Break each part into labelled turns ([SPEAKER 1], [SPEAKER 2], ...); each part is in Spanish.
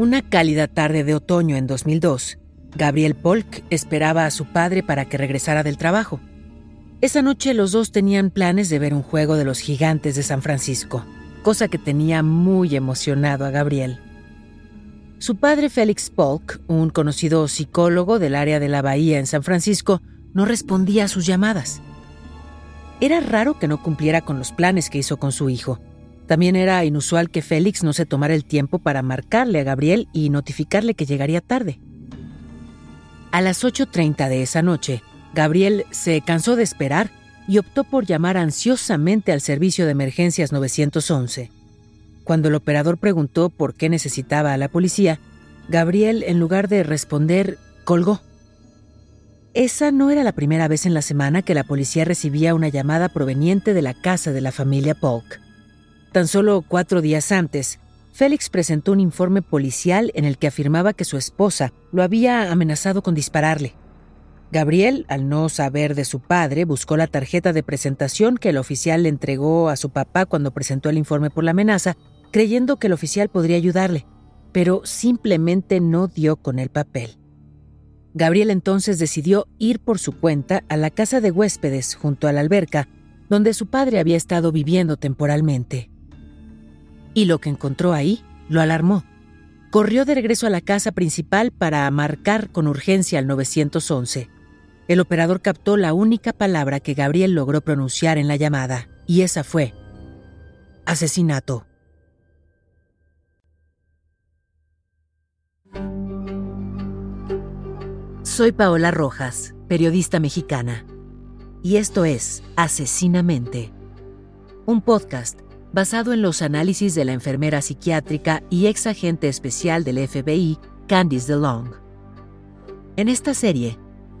[SPEAKER 1] Una cálida tarde de otoño en 2002, Gabriel Polk esperaba a su padre para que regresara del trabajo. Esa noche los dos tenían planes de ver un juego de los gigantes de San Francisco, cosa que tenía muy emocionado a Gabriel. Su padre Félix Polk, un conocido psicólogo del área de la bahía en San Francisco, no respondía a sus llamadas. Era raro que no cumpliera con los planes que hizo con su hijo. También era inusual que Félix no se tomara el tiempo para marcarle a Gabriel y notificarle que llegaría tarde. A las 8.30 de esa noche, Gabriel se cansó de esperar y optó por llamar ansiosamente al servicio de emergencias 911. Cuando el operador preguntó por qué necesitaba a la policía, Gabriel, en lugar de responder, colgó. Esa no era la primera vez en la semana que la policía recibía una llamada proveniente de la casa de la familia Polk. Tan solo cuatro días antes, Félix presentó un informe policial en el que afirmaba que su esposa lo había amenazado con dispararle. Gabriel, al no saber de su padre, buscó la tarjeta de presentación que el oficial le entregó a su papá cuando presentó el informe por la amenaza, creyendo que el oficial podría ayudarle, pero simplemente no dio con el papel. Gabriel entonces decidió ir por su cuenta a la casa de huéspedes junto a la alberca, donde su padre había estado viviendo temporalmente y lo que encontró ahí lo alarmó. Corrió de regreso a la casa principal para marcar con urgencia al 911. El operador captó la única palabra que Gabriel logró pronunciar en la llamada, y esa fue asesinato. Soy Paola Rojas, periodista mexicana, y esto es Asesinamente, un podcast basado en los análisis de la enfermera psiquiátrica y ex agente especial del FBI, Candice DeLong. En esta serie,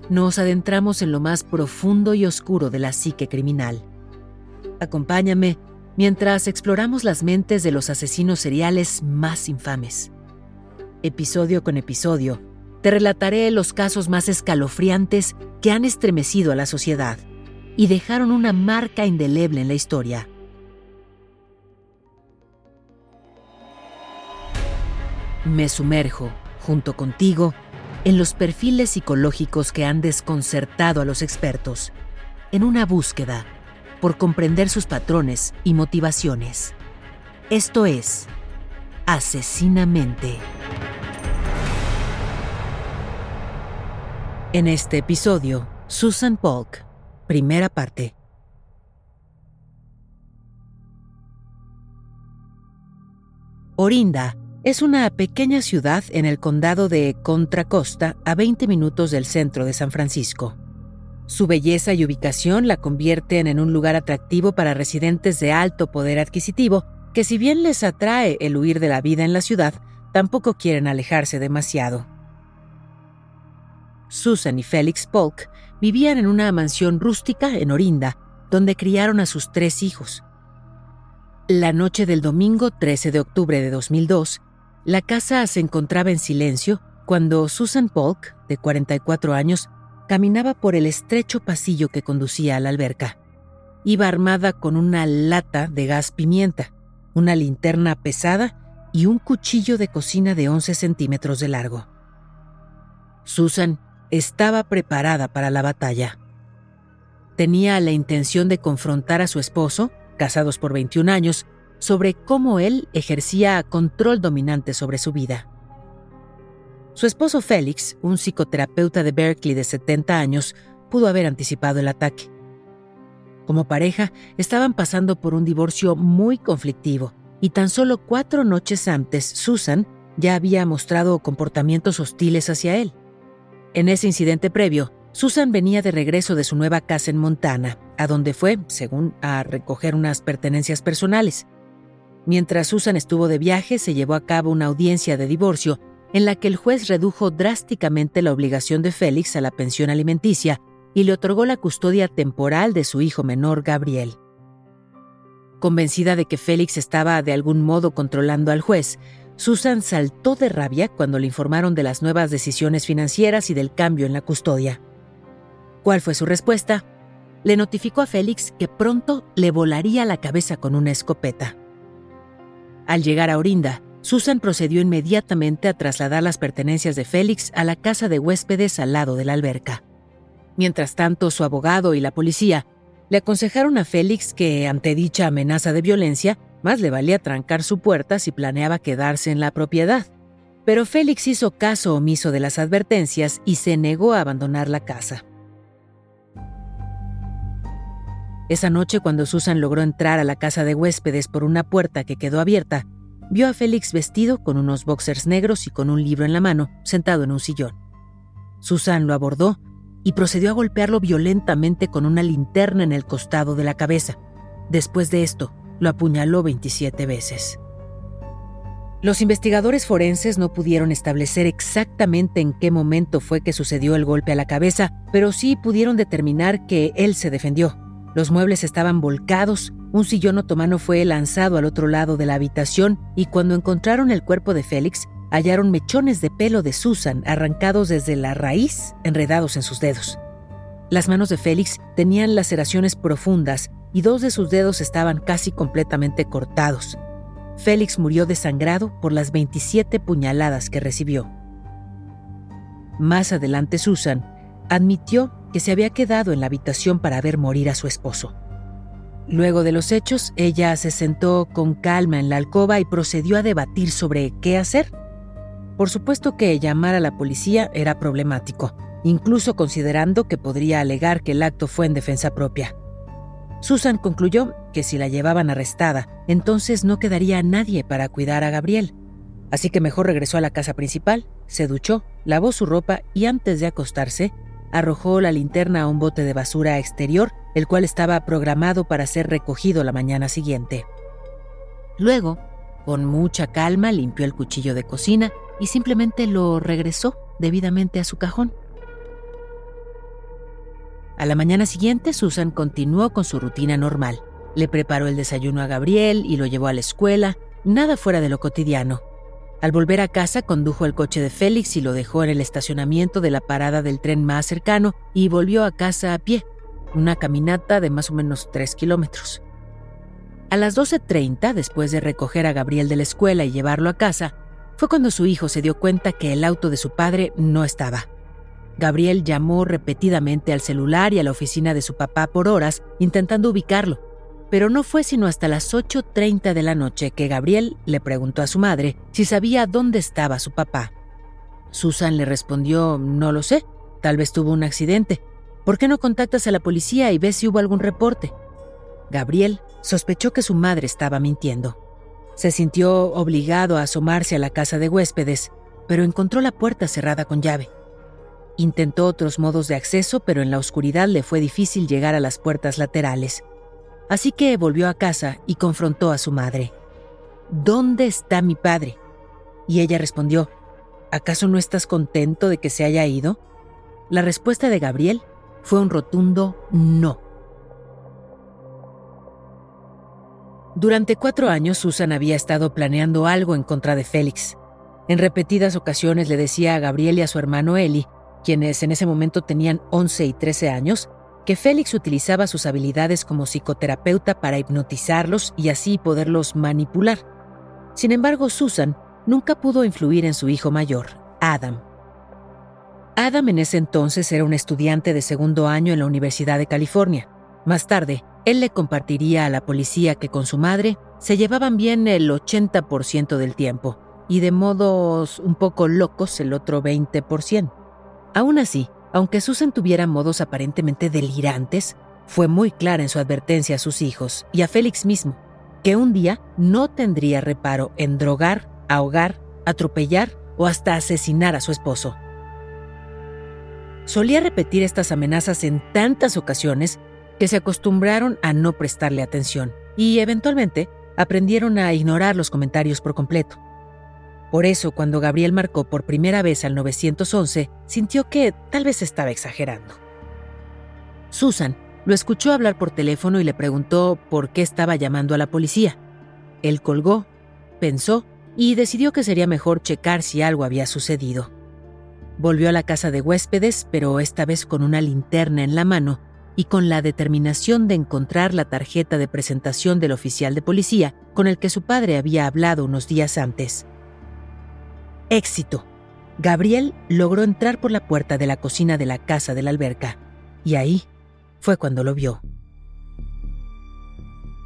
[SPEAKER 1] nos adentramos en lo más profundo y oscuro de la psique criminal. Acompáñame mientras exploramos las mentes de los asesinos seriales más infames. Episodio con episodio, te relataré los casos más escalofriantes que han estremecido a la sociedad y dejaron una marca indeleble en la historia. Me sumerjo, junto contigo, en los perfiles psicológicos que han desconcertado a los expertos, en una búsqueda por comprender sus patrones y motivaciones. Esto es Asesinamente. En este episodio, Susan Polk, primera parte. Orinda es una pequeña ciudad en el condado de Contra Costa, a 20 minutos del centro de San Francisco. Su belleza y ubicación la convierten en un lugar atractivo para residentes de alto poder adquisitivo que si bien les atrae el huir de la vida en la ciudad, tampoco quieren alejarse demasiado. Susan y Félix Polk vivían en una mansión rústica en Orinda, donde criaron a sus tres hijos. La noche del domingo 13 de octubre de 2002, la casa se encontraba en silencio cuando Susan Polk, de 44 años, caminaba por el estrecho pasillo que conducía a la alberca. Iba armada con una lata de gas pimienta, una linterna pesada y un cuchillo de cocina de 11 centímetros de largo. Susan estaba preparada para la batalla. Tenía la intención de confrontar a su esposo, casados por 21 años, sobre cómo él ejercía control dominante sobre su vida. Su esposo Félix, un psicoterapeuta de Berkeley de 70 años, pudo haber anticipado el ataque. Como pareja, estaban pasando por un divorcio muy conflictivo, y tan solo cuatro noches antes, Susan ya había mostrado comportamientos hostiles hacia él. En ese incidente previo, Susan venía de regreso de su nueva casa en Montana, a donde fue, según, a recoger unas pertenencias personales. Mientras Susan estuvo de viaje, se llevó a cabo una audiencia de divorcio en la que el juez redujo drásticamente la obligación de Félix a la pensión alimenticia y le otorgó la custodia temporal de su hijo menor, Gabriel. Convencida de que Félix estaba de algún modo controlando al juez, Susan saltó de rabia cuando le informaron de las nuevas decisiones financieras y del cambio en la custodia. ¿Cuál fue su respuesta? Le notificó a Félix que pronto le volaría la cabeza con una escopeta. Al llegar a Orinda, Susan procedió inmediatamente a trasladar las pertenencias de Félix a la casa de huéspedes al lado de la alberca. Mientras tanto, su abogado y la policía le aconsejaron a Félix que, ante dicha amenaza de violencia, más le valía trancar su puerta si planeaba quedarse en la propiedad. Pero Félix hizo caso omiso de las advertencias y se negó a abandonar la casa. Esa noche, cuando Susan logró entrar a la casa de huéspedes por una puerta que quedó abierta, vio a Félix vestido con unos boxers negros y con un libro en la mano, sentado en un sillón. Susan lo abordó y procedió a golpearlo violentamente con una linterna en el costado de la cabeza. Después de esto, lo apuñaló 27 veces. Los investigadores forenses no pudieron establecer exactamente en qué momento fue que sucedió el golpe a la cabeza, pero sí pudieron determinar que él se defendió. Los muebles estaban volcados, un sillón otomano fue lanzado al otro lado de la habitación y cuando encontraron el cuerpo de Félix, hallaron mechones de pelo de Susan arrancados desde la raíz, enredados en sus dedos. Las manos de Félix tenían laceraciones profundas y dos de sus dedos estaban casi completamente cortados. Félix murió desangrado por las 27 puñaladas que recibió. Más adelante Susan admitió que se había quedado en la habitación para ver morir a su esposo. Luego de los hechos, ella se sentó con calma en la alcoba y procedió a debatir sobre qué hacer. Por supuesto que llamar a la policía era problemático, incluso considerando que podría alegar que el acto fue en defensa propia. Susan concluyó que si la llevaban arrestada, entonces no quedaría nadie para cuidar a Gabriel. Así que mejor regresó a la casa principal, se duchó, lavó su ropa y antes de acostarse, arrojó la linterna a un bote de basura exterior, el cual estaba programado para ser recogido la mañana siguiente. Luego, con mucha calma, limpió el cuchillo de cocina y simplemente lo regresó debidamente a su cajón. A la mañana siguiente, Susan continuó con su rutina normal. Le preparó el desayuno a Gabriel y lo llevó a la escuela, nada fuera de lo cotidiano. Al volver a casa condujo el coche de Félix y lo dejó en el estacionamiento de la parada del tren más cercano y volvió a casa a pie, una caminata de más o menos 3 kilómetros. A las 12.30, después de recoger a Gabriel de la escuela y llevarlo a casa, fue cuando su hijo se dio cuenta que el auto de su padre no estaba. Gabriel llamó repetidamente al celular y a la oficina de su papá por horas intentando ubicarlo, pero no fue sino hasta las 8.30 de la noche que Gabriel le preguntó a su madre si sabía dónde estaba su papá. Susan le respondió, no lo sé, tal vez tuvo un accidente. ¿Por qué no contactas a la policía y ves si hubo algún reporte? Gabriel sospechó que su madre estaba mintiendo. Se sintió obligado a asomarse a la casa de huéspedes, pero encontró la puerta cerrada con llave. Intentó otros modos de acceso, pero en la oscuridad le fue difícil llegar a las puertas laterales. Así que volvió a casa y confrontó a su madre. ¿Dónde está mi padre? Y ella respondió, ¿acaso no estás contento de que se haya ido? La respuesta de Gabriel fue un rotundo no. Durante cuatro años Susan había estado planeando algo en contra de Félix. En repetidas ocasiones le decía a Gabriel y a su hermano Eli, quienes en ese momento tenían 11 y 13 años, que Félix utilizaba sus habilidades como psicoterapeuta para hipnotizarlos y así poderlos manipular. Sin embargo, Susan nunca pudo influir en su hijo mayor, Adam. Adam en ese entonces era un estudiante de segundo año en la Universidad de California. Más tarde, él le compartiría a la policía que con su madre se llevaban bien el 80% del tiempo y de modos un poco locos el otro 20%. Aún así, aunque Susan tuviera modos aparentemente delirantes, fue muy clara en su advertencia a sus hijos y a Félix mismo, que un día no tendría reparo en drogar, ahogar, atropellar o hasta asesinar a su esposo. Solía repetir estas amenazas en tantas ocasiones que se acostumbraron a no prestarle atención y eventualmente aprendieron a ignorar los comentarios por completo. Por eso, cuando Gabriel marcó por primera vez al 911, sintió que tal vez estaba exagerando. Susan lo escuchó hablar por teléfono y le preguntó por qué estaba llamando a la policía. Él colgó, pensó y decidió que sería mejor checar si algo había sucedido. Volvió a la casa de huéspedes, pero esta vez con una linterna en la mano y con la determinación de encontrar la tarjeta de presentación del oficial de policía con el que su padre había hablado unos días antes. Éxito. Gabriel logró entrar por la puerta de la cocina de la casa de la alberca, y ahí fue cuando lo vio.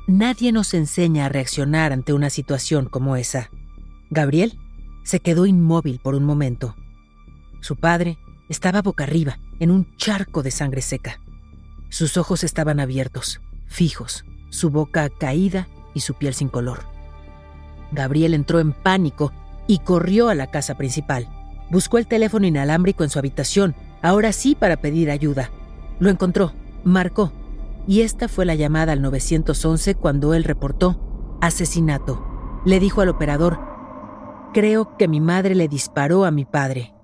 [SPEAKER 1] Nadie nos enseña a reaccionar ante una situación como esa. Gabriel se quedó inmóvil por un momento. Su padre estaba boca arriba, en un charco de sangre seca. Sus ojos estaban abiertos, fijos, su boca caída y su piel sin color. Gabriel entró en pánico y corrió a la casa principal. Buscó el teléfono inalámbrico en su habitación, ahora sí para pedir ayuda. Lo encontró, marcó, y esta fue la llamada al 911 cuando él reportó asesinato. Le dijo al operador, creo que mi madre le disparó a mi padre.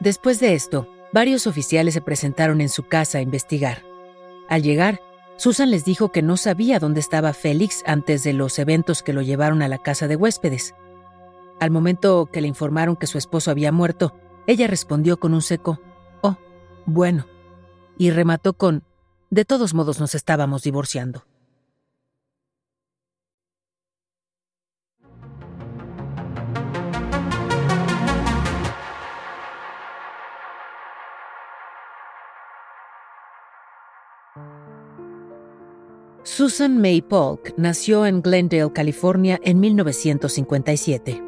[SPEAKER 1] Después de esto, varios oficiales se presentaron en su casa a investigar. Al llegar, Susan les dijo que no sabía dónde estaba Félix antes de los eventos que lo llevaron a la casa de huéspedes. Al momento que le informaron que su esposo había muerto, ella respondió con un seco, Oh, bueno, y remató con, De todos modos nos estábamos divorciando. Susan May Polk nació en Glendale, California, en 1957.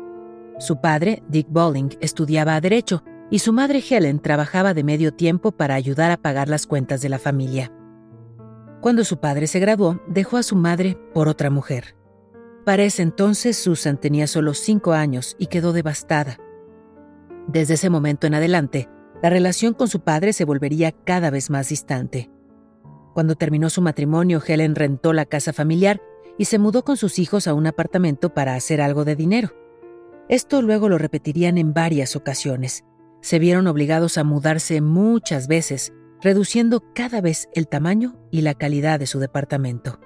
[SPEAKER 1] Su padre, Dick Bowling, estudiaba Derecho y su madre Helen trabajaba de medio tiempo para ayudar a pagar las cuentas de la familia. Cuando su padre se graduó, dejó a su madre por otra mujer. Para ese entonces, Susan tenía solo cinco años y quedó devastada. Desde ese momento en adelante, la relación con su padre se volvería cada vez más distante. Cuando terminó su matrimonio, Helen rentó la casa familiar y se mudó con sus hijos a un apartamento para hacer algo de dinero. Esto luego lo repetirían en varias ocasiones. Se vieron obligados a mudarse muchas veces, reduciendo cada vez el tamaño y la calidad de su departamento.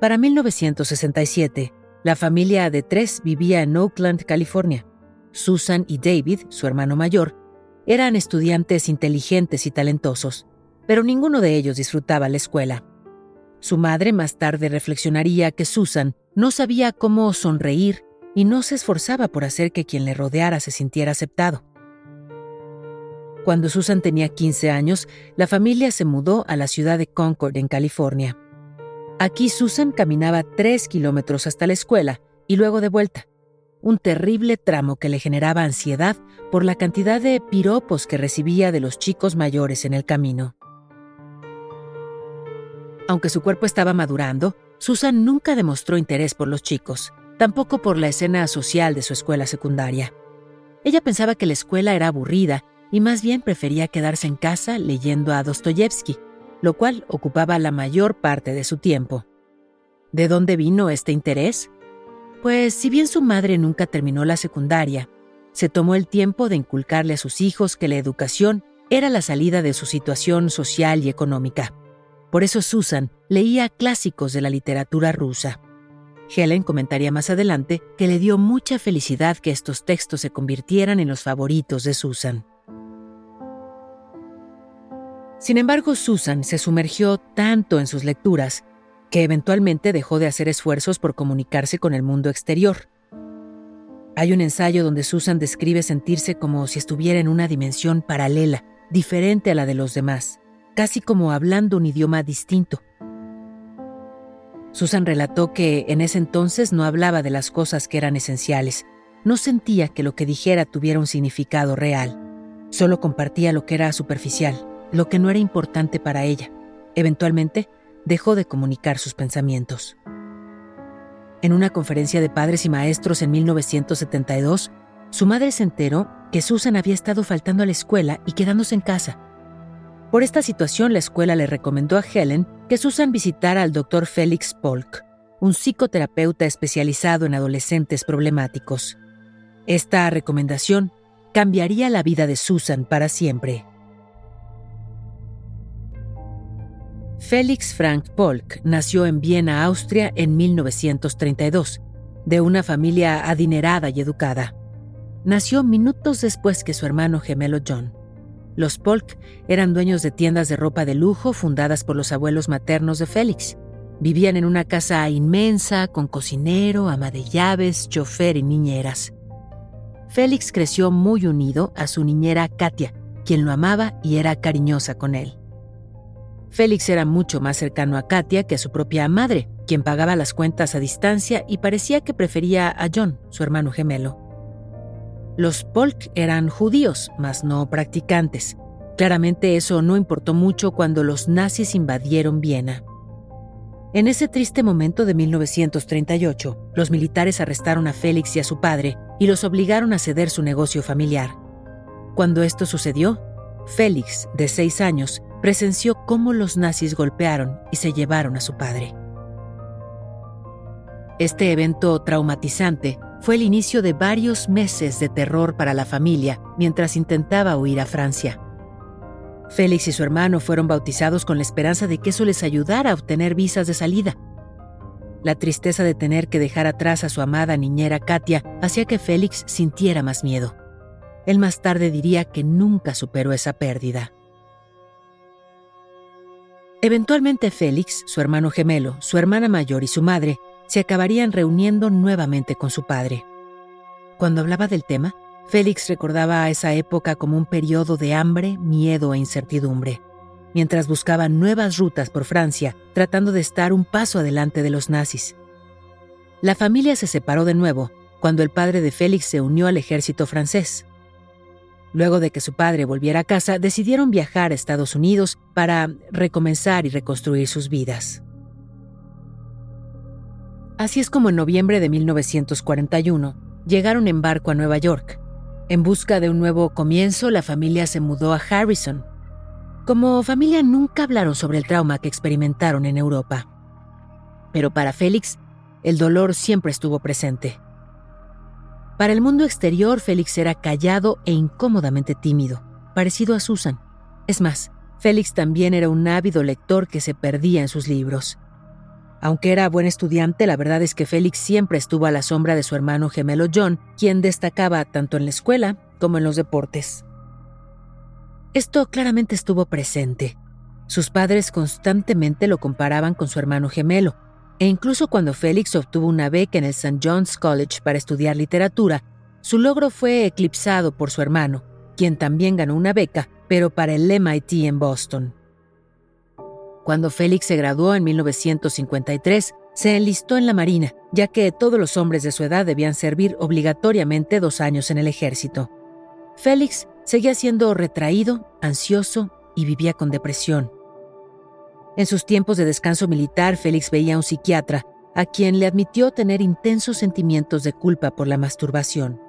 [SPEAKER 1] Para 1967, la familia de tres vivía en Oakland, California. Susan y David, su hermano mayor, eran estudiantes inteligentes y talentosos pero ninguno de ellos disfrutaba la escuela. Su madre más tarde reflexionaría que Susan no sabía cómo sonreír y no se esforzaba por hacer que quien le rodeara se sintiera aceptado. Cuando Susan tenía 15 años, la familia se mudó a la ciudad de Concord, en California. Aquí Susan caminaba tres kilómetros hasta la escuela y luego de vuelta, un terrible tramo que le generaba ansiedad por la cantidad de piropos que recibía de los chicos mayores en el camino. Aunque su cuerpo estaba madurando, Susan nunca demostró interés por los chicos, tampoco por la escena social de su escuela secundaria. Ella pensaba que la escuela era aburrida y más bien prefería quedarse en casa leyendo a Dostoyevsky, lo cual ocupaba la mayor parte de su tiempo. ¿De dónde vino este interés? Pues si bien su madre nunca terminó la secundaria, se tomó el tiempo de inculcarle a sus hijos que la educación era la salida de su situación social y económica. Por eso Susan leía clásicos de la literatura rusa. Helen comentaría más adelante que le dio mucha felicidad que estos textos se convirtieran en los favoritos de Susan. Sin embargo, Susan se sumergió tanto en sus lecturas que eventualmente dejó de hacer esfuerzos por comunicarse con el mundo exterior. Hay un ensayo donde Susan describe sentirse como si estuviera en una dimensión paralela, diferente a la de los demás casi como hablando un idioma distinto. Susan relató que en ese entonces no hablaba de las cosas que eran esenciales, no sentía que lo que dijera tuviera un significado real, solo compartía lo que era superficial, lo que no era importante para ella. Eventualmente, dejó de comunicar sus pensamientos. En una conferencia de padres y maestros en 1972, su madre se enteró que Susan había estado faltando a la escuela y quedándose en casa. Por esta situación, la escuela le recomendó a Helen que Susan visitara al doctor Félix Polk, un psicoterapeuta especializado en adolescentes problemáticos. Esta recomendación cambiaría la vida de Susan para siempre. Félix Frank Polk nació en Viena, Austria, en 1932, de una familia adinerada y educada. Nació minutos después que su hermano gemelo John. Los Polk eran dueños de tiendas de ropa de lujo fundadas por los abuelos maternos de Félix. Vivían en una casa inmensa, con cocinero, ama de llaves, chofer y niñeras. Félix creció muy unido a su niñera Katia, quien lo amaba y era cariñosa con él. Félix era mucho más cercano a Katia que a su propia madre, quien pagaba las cuentas a distancia y parecía que prefería a John, su hermano gemelo. Los Polk eran judíos, mas no practicantes. Claramente eso no importó mucho cuando los nazis invadieron Viena. En ese triste momento de 1938, los militares arrestaron a Félix y a su padre y los obligaron a ceder su negocio familiar. Cuando esto sucedió, Félix, de seis años, presenció cómo los nazis golpearon y se llevaron a su padre. Este evento traumatizante fue el inicio de varios meses de terror para la familia mientras intentaba huir a Francia. Félix y su hermano fueron bautizados con la esperanza de que eso les ayudara a obtener visas de salida. La tristeza de tener que dejar atrás a su amada niñera Katia hacía que Félix sintiera más miedo. Él más tarde diría que nunca superó esa pérdida. Eventualmente Félix, su hermano gemelo, su hermana mayor y su madre se acabarían reuniendo nuevamente con su padre. Cuando hablaba del tema, Félix recordaba a esa época como un periodo de hambre, miedo e incertidumbre, mientras buscaba nuevas rutas por Francia, tratando de estar un paso adelante de los nazis. La familia se separó de nuevo cuando el padre de Félix se unió al ejército francés. Luego de que su padre volviera a casa, decidieron viajar a Estados Unidos para recomenzar y reconstruir sus vidas. Así es como en noviembre de 1941 llegaron en barco a Nueva York. En busca de un nuevo comienzo, la familia se mudó a Harrison. Como familia nunca hablaron sobre el trauma que experimentaron en Europa. Pero para Félix, el dolor siempre estuvo presente. Para el mundo exterior, Félix era callado e incómodamente tímido, parecido a Susan. Es más, Félix también era un ávido lector que se perdía en sus libros. Aunque era buen estudiante, la verdad es que Félix siempre estuvo a la sombra de su hermano gemelo John, quien destacaba tanto en la escuela como en los deportes. Esto claramente estuvo presente. Sus padres constantemente lo comparaban con su hermano gemelo, e incluso cuando Félix obtuvo una beca en el St. John's College para estudiar literatura, su logro fue eclipsado por su hermano, quien también ganó una beca, pero para el MIT en Boston. Cuando Félix se graduó en 1953, se enlistó en la Marina, ya que todos los hombres de su edad debían servir obligatoriamente dos años en el ejército. Félix seguía siendo retraído, ansioso y vivía con depresión. En sus tiempos de descanso militar, Félix veía a un psiquiatra, a quien le admitió tener intensos sentimientos de culpa por la masturbación.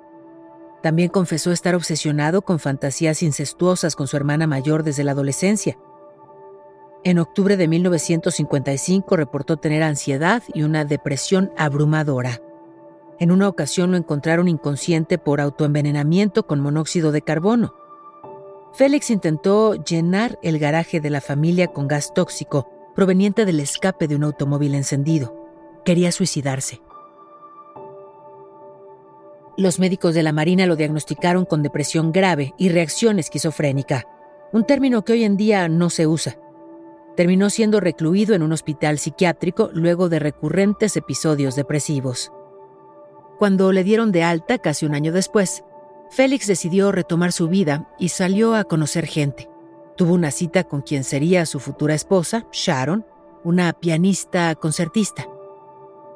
[SPEAKER 1] También confesó estar obsesionado con fantasías incestuosas con su hermana mayor desde la adolescencia. En octubre de 1955 reportó tener ansiedad y una depresión abrumadora. En una ocasión lo encontraron inconsciente por autoenvenenamiento con monóxido de carbono. Félix intentó llenar el garaje de la familia con gas tóxico proveniente del escape de un automóvil encendido. Quería suicidarse. Los médicos de la Marina lo diagnosticaron con depresión grave y reacción esquizofrénica, un término que hoy en día no se usa. Terminó siendo recluido en un hospital psiquiátrico luego de recurrentes episodios depresivos. Cuando le dieron de alta casi un año después, Félix decidió retomar su vida y salió a conocer gente. Tuvo una cita con quien sería su futura esposa, Sharon, una pianista concertista.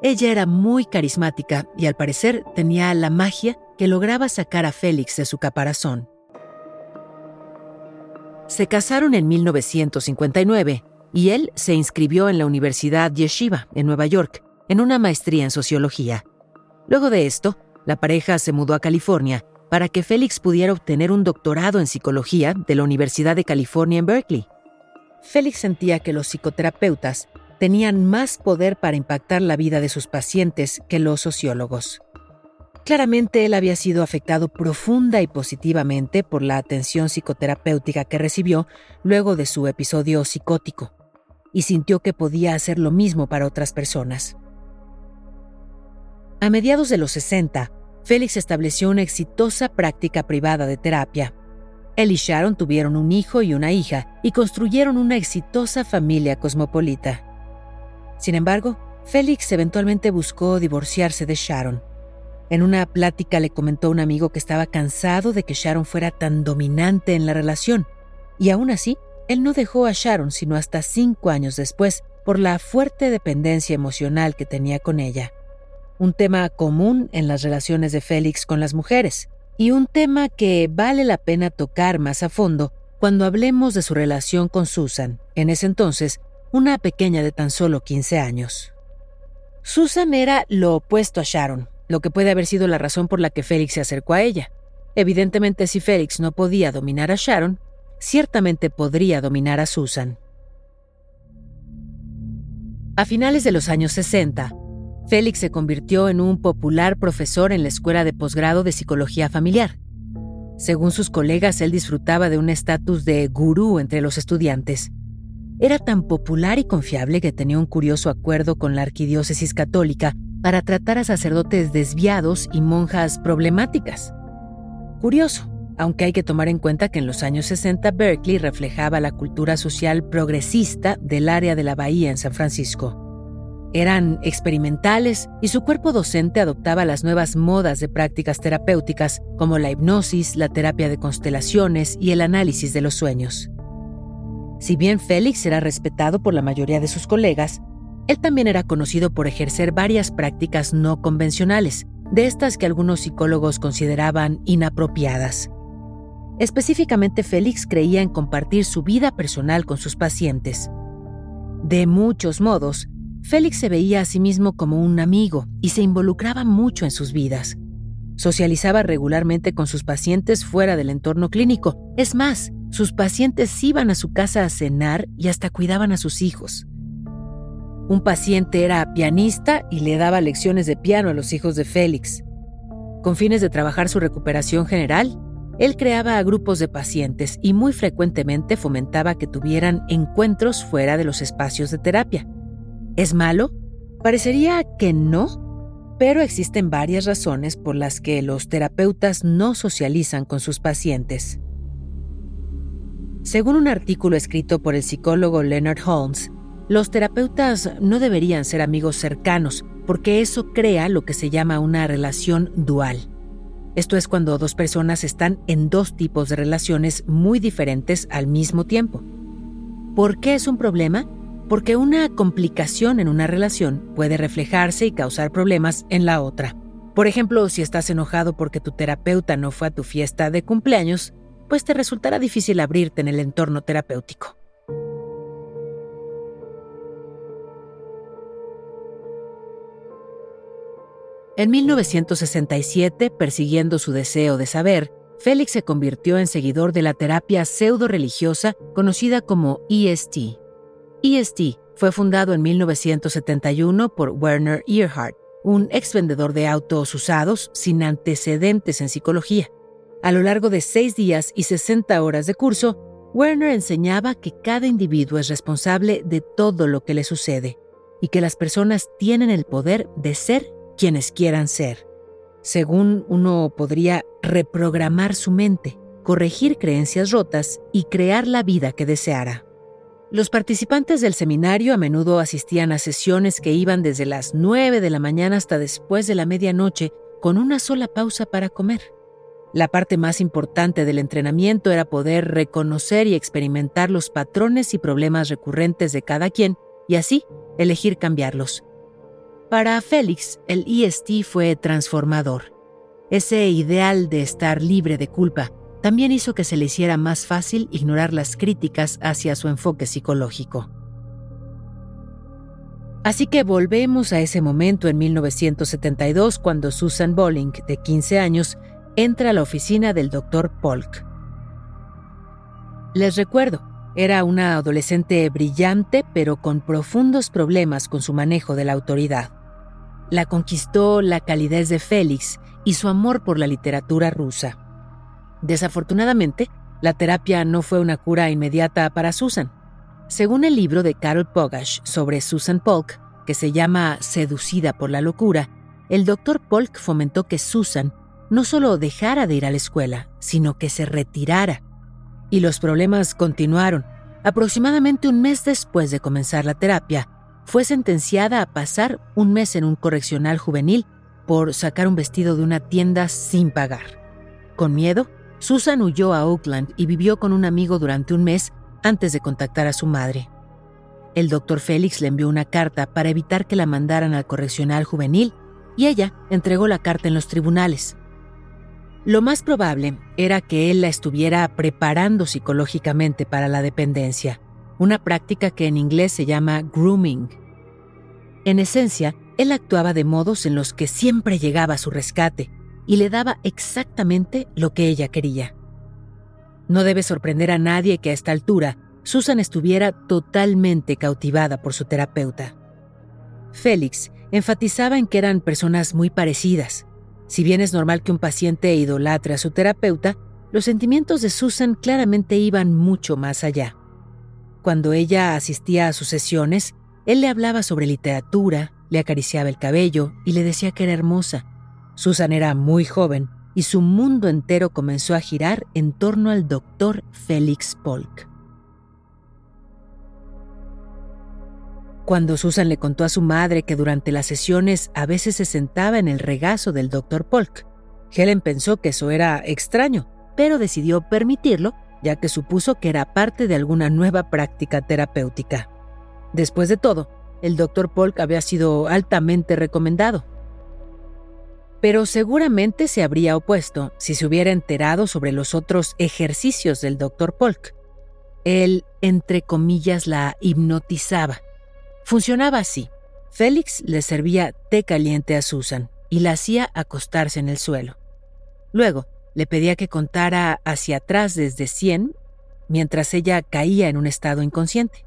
[SPEAKER 1] Ella era muy carismática y al parecer tenía la magia que lograba sacar a Félix de su caparazón. Se casaron en 1959 y él se inscribió en la Universidad Yeshiva en Nueva York en una maestría en sociología. Luego de esto, la pareja se mudó a California para que Félix pudiera obtener un doctorado en psicología de la Universidad de California en Berkeley. Félix sentía que los psicoterapeutas tenían más poder para impactar la vida de sus pacientes que los sociólogos. Claramente él había sido afectado profunda y positivamente por la atención psicoterapéutica que recibió luego de su episodio psicótico, y sintió que podía hacer lo mismo para otras personas. A mediados de los 60, Félix estableció una exitosa práctica privada de terapia. Él y Sharon tuvieron un hijo y una hija y construyeron una exitosa familia cosmopolita. Sin embargo, Félix eventualmente buscó divorciarse de Sharon. En una plática le comentó a un amigo que estaba cansado de que Sharon fuera tan dominante en la relación, y aún así, él no dejó a Sharon sino hasta cinco años después por la fuerte dependencia emocional que tenía con ella un tema común en las relaciones de Félix con las mujeres, y un tema que vale la pena tocar más a fondo cuando hablemos de su relación con Susan, en ese entonces una pequeña de tan solo 15 años. Susan era lo opuesto a Sharon, lo que puede haber sido la razón por la que Félix se acercó a ella. Evidentemente, si Félix no podía dominar a Sharon, ciertamente podría dominar a Susan. A finales de los años 60, Félix se convirtió en un popular profesor en la Escuela de Posgrado de Psicología Familiar. Según sus colegas, él disfrutaba de un estatus de gurú entre los estudiantes. Era tan popular y confiable que tenía un curioso acuerdo con la arquidiócesis católica para tratar a sacerdotes desviados y monjas problemáticas. Curioso, aunque hay que tomar en cuenta que en los años 60 Berkeley reflejaba la cultura social progresista del área de la Bahía en San Francisco. Eran experimentales y su cuerpo docente adoptaba las nuevas modas de prácticas terapéuticas como la hipnosis, la terapia de constelaciones y el análisis de los sueños. Si bien Félix era respetado por la mayoría de sus colegas, él también era conocido por ejercer varias prácticas no convencionales, de estas que algunos psicólogos consideraban inapropiadas. Específicamente Félix creía en compartir su vida personal con sus pacientes. De muchos modos, Félix se veía a sí mismo como un amigo y se involucraba mucho en sus vidas. Socializaba regularmente con sus pacientes fuera del entorno clínico. Es más, sus pacientes iban a su casa a cenar y hasta cuidaban a sus hijos. Un paciente era pianista y le daba lecciones de piano a los hijos de Félix. Con fines de trabajar su recuperación general, él creaba grupos de pacientes y muy frecuentemente fomentaba que tuvieran encuentros fuera de los espacios de terapia. ¿Es malo? Parecería que no, pero existen varias razones por las que los terapeutas no socializan con sus pacientes. Según un artículo escrito por el psicólogo Leonard Holmes, los terapeutas no deberían ser amigos cercanos porque eso crea lo que se llama una relación dual. Esto es cuando dos personas están en dos tipos de relaciones muy diferentes al mismo tiempo. ¿Por qué es un problema? porque una complicación en una relación puede reflejarse y causar problemas en la otra. Por ejemplo, si estás enojado porque tu terapeuta no fue a tu fiesta de cumpleaños, pues te resultará difícil abrirte en el entorno terapéutico. En 1967, persiguiendo su deseo de saber, Félix se convirtió en seguidor de la terapia pseudo-religiosa conocida como EST, EST fue fundado en 1971 por Werner Earhart, un ex vendedor de autos usados sin antecedentes en psicología. A lo largo de seis días y 60 horas de curso, Werner enseñaba que cada individuo es responsable de todo lo que le sucede y que las personas tienen el poder de ser quienes quieran ser. Según uno podría reprogramar su mente, corregir creencias rotas y crear la vida que deseara. Los participantes del seminario a menudo asistían a sesiones que iban desde las 9 de la mañana hasta después de la medianoche, con una sola pausa para comer. La parte más importante del entrenamiento era poder reconocer y experimentar los patrones y problemas recurrentes de cada quien y así elegir cambiarlos. Para Félix, el EST fue transformador. Ese ideal de estar libre de culpa, también hizo que se le hiciera más fácil ignorar las críticas hacia su enfoque psicológico. Así que volvemos a ese momento en 1972 cuando Susan Bolling, de 15 años, entra a la oficina del doctor Polk. Les recuerdo, era una adolescente brillante pero con profundos problemas con su manejo de la autoridad. La conquistó la calidez de Félix y su amor por la literatura rusa. Desafortunadamente, la terapia no fue una cura inmediata para Susan. Según el libro de Carol Pogash sobre Susan Polk, que se llama Seducida por la locura, el doctor Polk fomentó que Susan no solo dejara de ir a la escuela, sino que se retirara. Y los problemas continuaron. Aproximadamente un mes después de comenzar la terapia, fue sentenciada a pasar un mes en un correccional juvenil por sacar un vestido de una tienda sin pagar. Con miedo, Susan huyó a Oakland y vivió con un amigo durante un mes antes de contactar a su madre. El doctor Félix le envió una carta para evitar que la mandaran al correccional juvenil y ella entregó la carta en los tribunales. Lo más probable era que él la estuviera preparando psicológicamente para la dependencia, una práctica que en inglés se llama grooming. En esencia, él actuaba de modos en los que siempre llegaba a su rescate y le daba exactamente lo que ella quería. No debe sorprender a nadie que a esta altura Susan estuviera totalmente cautivada por su terapeuta. Félix enfatizaba en que eran personas muy parecidas, si bien es normal que un paciente idolatre a su terapeuta, los sentimientos de Susan claramente iban mucho más allá. Cuando ella asistía a sus sesiones, él le hablaba sobre literatura, le acariciaba el cabello y le decía que era hermosa. Susan era muy joven y su mundo entero comenzó a girar en torno al doctor Félix Polk. Cuando Susan le contó a su madre que durante las sesiones a veces se sentaba en el regazo del Dr. Polk, Helen pensó que eso era extraño, pero decidió permitirlo ya que supuso que era parte de alguna nueva práctica terapéutica. Después de todo, el Dr. Polk había sido altamente recomendado. Pero seguramente se habría opuesto si se hubiera enterado sobre los otros ejercicios del Dr. Polk. Él, entre comillas, la hipnotizaba Funcionaba así. Félix le servía té caliente a Susan y la hacía acostarse en el suelo. Luego, le pedía que contara hacia atrás desde 100 mientras ella caía en un estado inconsciente.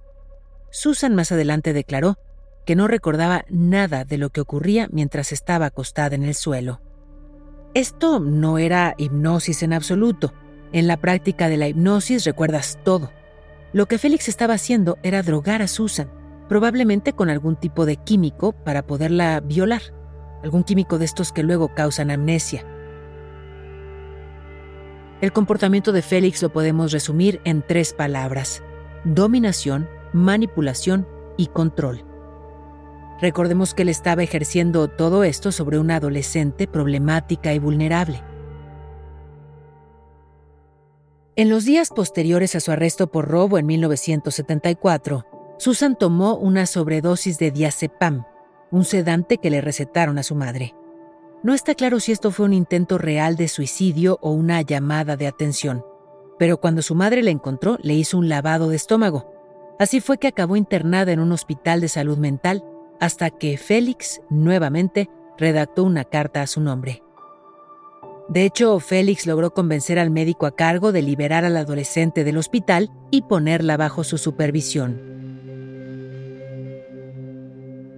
[SPEAKER 1] Susan más adelante declaró que no recordaba nada de lo que ocurría mientras estaba acostada en el suelo. Esto no era hipnosis en absoluto. En la práctica de la hipnosis recuerdas todo. Lo que Félix estaba haciendo era drogar a Susan probablemente con algún tipo de químico para poderla violar, algún químico de estos que luego causan amnesia. El comportamiento de Félix lo podemos resumir en tres palabras, dominación, manipulación y control. Recordemos que él estaba ejerciendo todo esto sobre una adolescente problemática y vulnerable. En los días posteriores a su arresto por robo en 1974, Susan tomó una sobredosis de diazepam, un sedante que le recetaron a su madre. No está claro si esto fue un intento real de suicidio o una llamada de atención, pero cuando su madre la encontró le hizo un lavado de estómago. Así fue que acabó internada en un hospital de salud mental hasta que Félix nuevamente redactó una carta a su nombre. De hecho, Félix logró convencer al médico a cargo de liberar al adolescente del hospital y ponerla bajo su supervisión.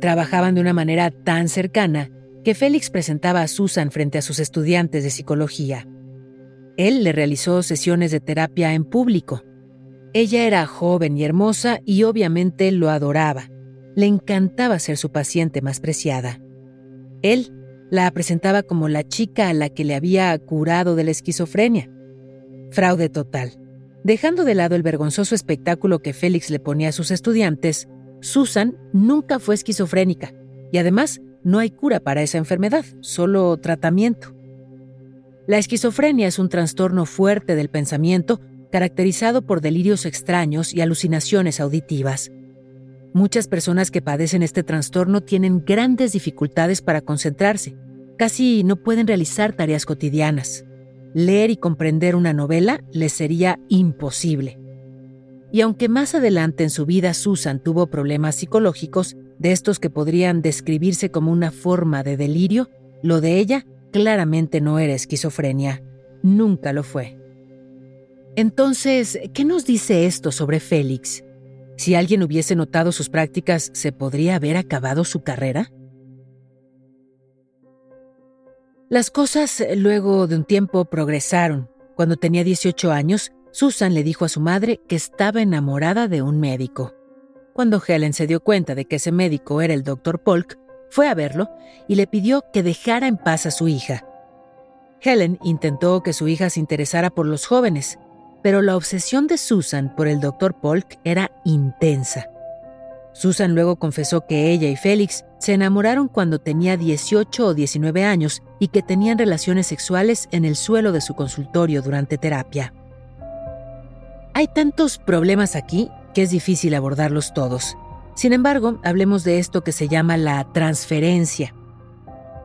[SPEAKER 1] Trabajaban de una manera tan cercana que Félix presentaba a Susan frente a sus estudiantes de psicología. Él le realizó sesiones de terapia en público. Ella era joven y hermosa y obviamente lo adoraba. Le encantaba ser su paciente más preciada. Él la presentaba como la chica a la que le había curado de la esquizofrenia. Fraude total. Dejando de lado el vergonzoso espectáculo que Félix le ponía a sus estudiantes, Susan nunca fue esquizofrénica y además no hay cura para esa enfermedad, solo tratamiento. La esquizofrenia es un trastorno fuerte del pensamiento caracterizado por delirios extraños y alucinaciones auditivas. Muchas personas que padecen este trastorno tienen grandes dificultades para concentrarse, casi no pueden realizar tareas cotidianas. Leer y comprender una novela les sería imposible. Y aunque más adelante en su vida Susan tuvo problemas psicológicos, de estos que podrían describirse como una forma de delirio, lo de ella claramente no era esquizofrenia. Nunca lo fue. Entonces, ¿qué nos dice esto sobre Félix? Si alguien hubiese notado sus prácticas, ¿se podría haber acabado su carrera? Las cosas luego de un tiempo progresaron. Cuando tenía 18 años, Susan le dijo a su madre que estaba enamorada de un médico. Cuando Helen se dio cuenta de que ese médico era el Dr. Polk, fue a verlo y le pidió que dejara en paz a su hija. Helen intentó que su hija se interesara por los jóvenes, pero la obsesión de Susan por el Dr. Polk era intensa. Susan luego confesó que ella y Félix se enamoraron cuando tenía 18 o 19 años y que tenían relaciones sexuales en el suelo de su consultorio durante terapia. Hay tantos problemas aquí que es difícil abordarlos todos. Sin embargo, hablemos de esto que se llama la transferencia.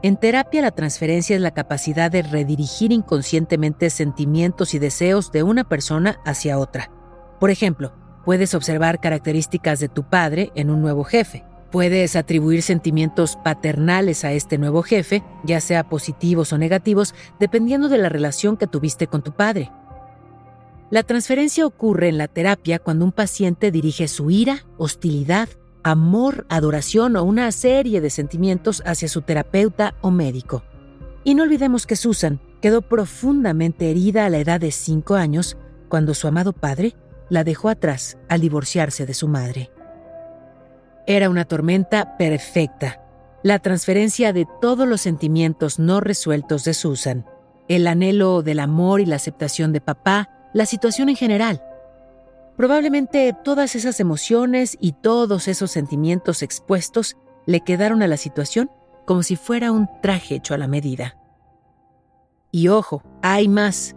[SPEAKER 1] En terapia la transferencia es la capacidad de redirigir inconscientemente sentimientos y deseos de una persona hacia otra. Por ejemplo, puedes observar características de tu padre en un nuevo jefe. Puedes atribuir sentimientos paternales a este nuevo jefe, ya sea positivos o negativos, dependiendo de la relación que tuviste con tu padre. La transferencia ocurre en la terapia cuando un paciente dirige su ira, hostilidad amor, adoración o una serie de sentimientos hacia su terapeuta o médico. Y no olvidemos que Susan quedó profundamente herida a la edad de 5 años cuando su amado padre la dejó atrás al divorciarse de su madre. Era una tormenta perfecta, la transferencia de todos los sentimientos no resueltos de Susan, el anhelo del amor y la aceptación de papá, la situación en general, Probablemente todas esas emociones y todos esos sentimientos expuestos le quedaron a la situación como si fuera un traje hecho a la medida. Y ojo, hay más.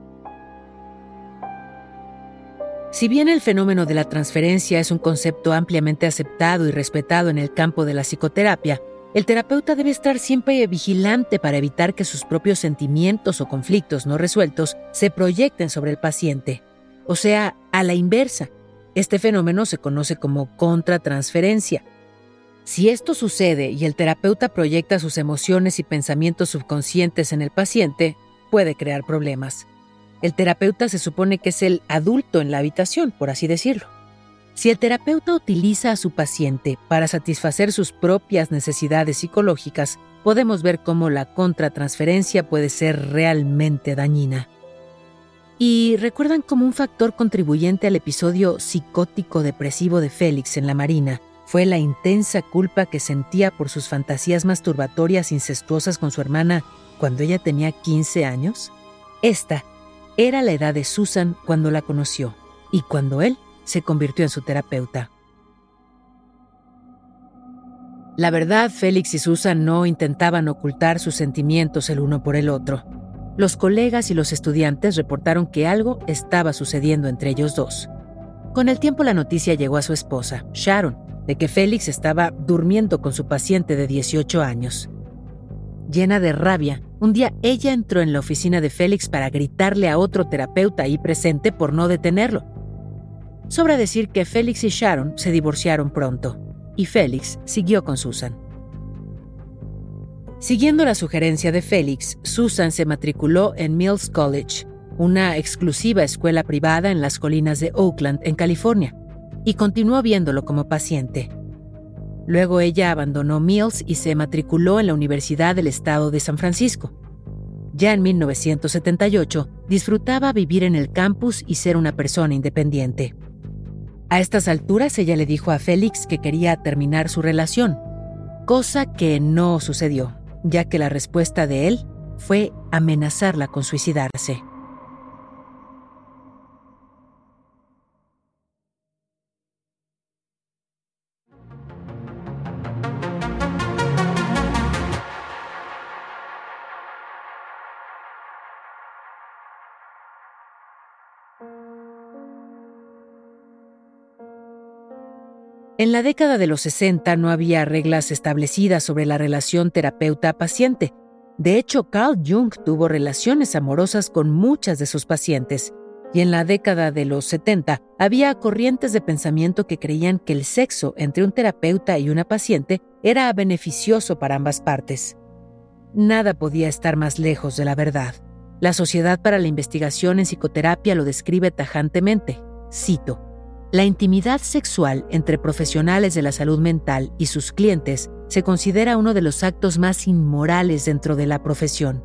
[SPEAKER 1] Si bien el fenómeno de la transferencia es un concepto ampliamente aceptado y respetado en el campo de la psicoterapia, el terapeuta debe estar siempre vigilante para evitar que sus propios sentimientos o conflictos no resueltos se proyecten sobre el paciente o sea, a la inversa. Este fenómeno se conoce como contratransferencia. Si esto sucede y el terapeuta proyecta sus emociones y pensamientos subconscientes en el paciente, puede crear problemas. El terapeuta se supone que es el adulto en la habitación, por así decirlo. Si el terapeuta utiliza a su paciente para satisfacer sus propias necesidades psicológicas, podemos ver cómo la contratransferencia puede ser realmente dañina y recuerdan como un factor contribuyente al episodio psicótico depresivo de Félix en la Marina fue la intensa culpa que sentía por sus fantasías masturbatorias incestuosas con su hermana cuando ella tenía 15 años. Esta era la edad de Susan cuando la conoció y cuando él se convirtió en su terapeuta. La verdad, Félix y Susan no intentaban ocultar sus sentimientos el uno por el otro. Los colegas y los estudiantes reportaron que algo estaba sucediendo entre ellos dos. Con el tiempo la noticia llegó a su esposa, Sharon, de que Félix estaba durmiendo con su paciente de 18 años. Llena de rabia, un día ella entró en la oficina de Félix para gritarle a otro terapeuta ahí presente por no detenerlo. Sobra decir que Félix y Sharon se divorciaron pronto, y Félix siguió con Susan. Siguiendo la sugerencia de Félix, Susan se matriculó en Mills College, una exclusiva escuela privada en las colinas de Oakland, en California, y continuó viéndolo como paciente. Luego ella abandonó Mills y se matriculó en la Universidad del Estado de San Francisco. Ya en 1978 disfrutaba vivir en el campus y ser una persona independiente. A estas alturas ella le dijo a Félix que quería terminar su relación, cosa que no sucedió ya que la respuesta de él fue amenazarla con suicidarse. En la década de los 60 no había reglas establecidas sobre la relación terapeuta-paciente. De hecho, Carl Jung tuvo relaciones amorosas con muchas de sus pacientes. Y en la década de los 70 había corrientes de pensamiento que creían que el sexo entre un terapeuta y una paciente era beneficioso para ambas partes. nada podía estar más lejos de la verdad. La Sociedad para la Investigación en Psicoterapia lo describe tajantemente. Cito, La intimidad sexual entre profesionales de la salud mental y sus clientes se considera uno de los actos más inmorales dentro de la profesión.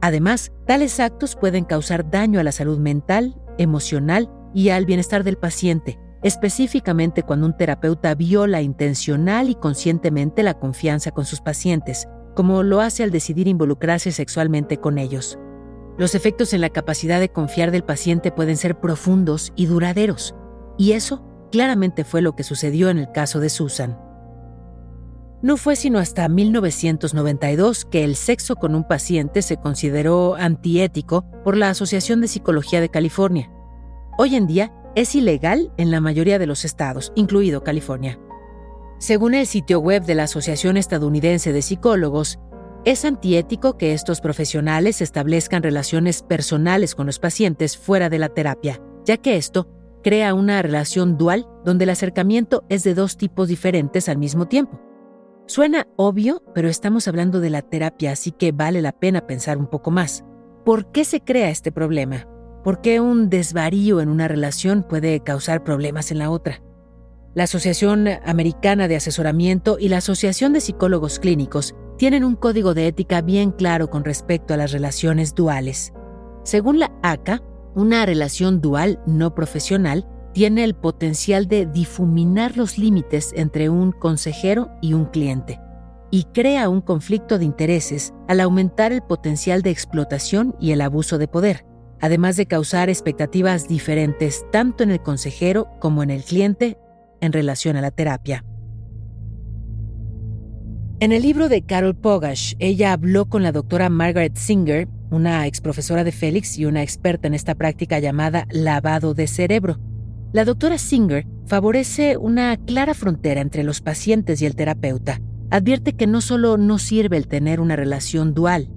[SPEAKER 1] Además, tales actos pueden causar daño a la salud mental, emocional y al bienestar del paciente, específicamente cuando un terapeuta viola intencional y conscientemente la confianza con sus pacientes, como lo hace al decidir involucrarse sexualmente con ellos. Los efectos en la capacidad de confiar del paciente pueden ser profundos y duraderos, y eso claramente fue lo que sucedió en el caso de Susan. No fue sino hasta 1992 que el sexo con un paciente se consideró antiético por la Asociación de Psicología de California. Hoy en día es ilegal en la mayoría de los estados, incluido California. Según el sitio web de la Asociación Estadounidense de Psicólogos, es antiético que estos profesionales establezcan relaciones personales con los pacientes fuera de la terapia, ya que esto crea una relación dual donde el acercamiento es de dos tipos diferentes al mismo tiempo. Suena obvio, pero estamos hablando de la terapia, así que vale la pena pensar un poco más. ¿Por qué se crea este problema? ¿Por qué un desvarío en una relación puede causar problemas en la otra? La Asociación Americana de Asesoramiento y la Asociación de Psicólogos Clínicos tienen un código de ética bien claro con respecto a las relaciones duales. Según la ACA, una relación dual no profesional tiene el potencial de difuminar los límites entre un consejero y un cliente y crea un conflicto de intereses al aumentar el potencial de explotación y el abuso de poder, además de causar expectativas diferentes tanto en el consejero como en el cliente en relación a la terapia. En el libro de Carol Pogash, ella habló con la doctora Margaret Singer, una ex profesora de Félix y una experta en esta práctica llamada lavado de cerebro. La doctora Singer favorece una clara frontera entre los pacientes y el terapeuta. Advierte que no solo no sirve el tener una relación dual,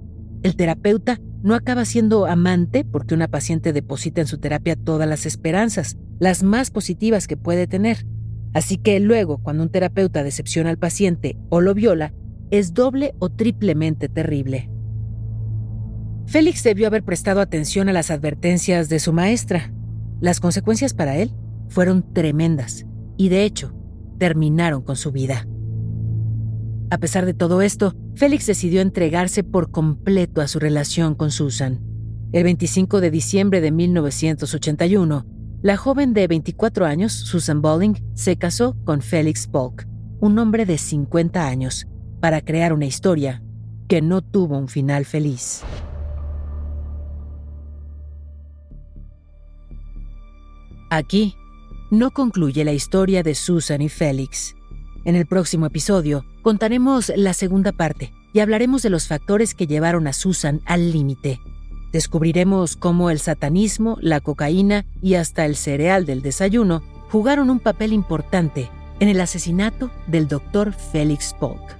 [SPEAKER 1] el terapeuta no acaba siendo amante porque una paciente deposita en su terapia todas las esperanzas, las más positivas que puede tener. Así que luego, cuando un terapeuta decepciona al paciente o lo viola, es doble o triplemente terrible. Félix debió haber prestado atención a las advertencias de su maestra. Las consecuencias para él fueron tremendas y de hecho terminaron con su vida. A pesar de todo esto, Félix decidió entregarse por completo a su relación con Susan. El 25 de diciembre de 1981, la joven de 24 años, Susan Bolling, se casó con Félix Polk, un hombre de 50 años, para crear una historia que no tuvo un final feliz. Aquí no concluye la historia de Susan y Félix. En el próximo episodio contaremos la segunda parte y hablaremos de los factores que llevaron a Susan al límite. Descubriremos cómo el satanismo, la cocaína y hasta el cereal del desayuno jugaron un papel importante en el asesinato del doctor Félix Polk.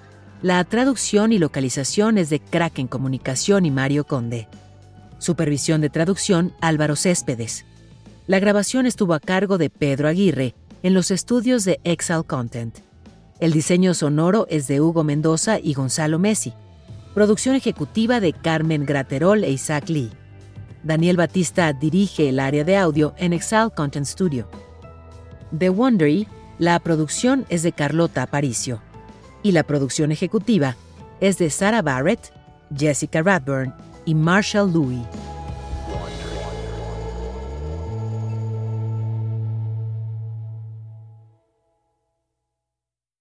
[SPEAKER 1] La traducción y localización es de Kraken Comunicación y Mario Conde. Supervisión de traducción Álvaro Céspedes. La grabación estuvo a cargo de Pedro Aguirre en los estudios de Excel Content. El diseño sonoro es de Hugo Mendoza y Gonzalo Messi. Producción ejecutiva de Carmen Graterol e Isaac Lee. Daniel Batista dirige el área de audio en Excel Content Studio. De Wondery, la producción es de Carlota Aparicio y la producción ejecutiva es de Sarah Barrett, Jessica Radburn y Marshall Louis.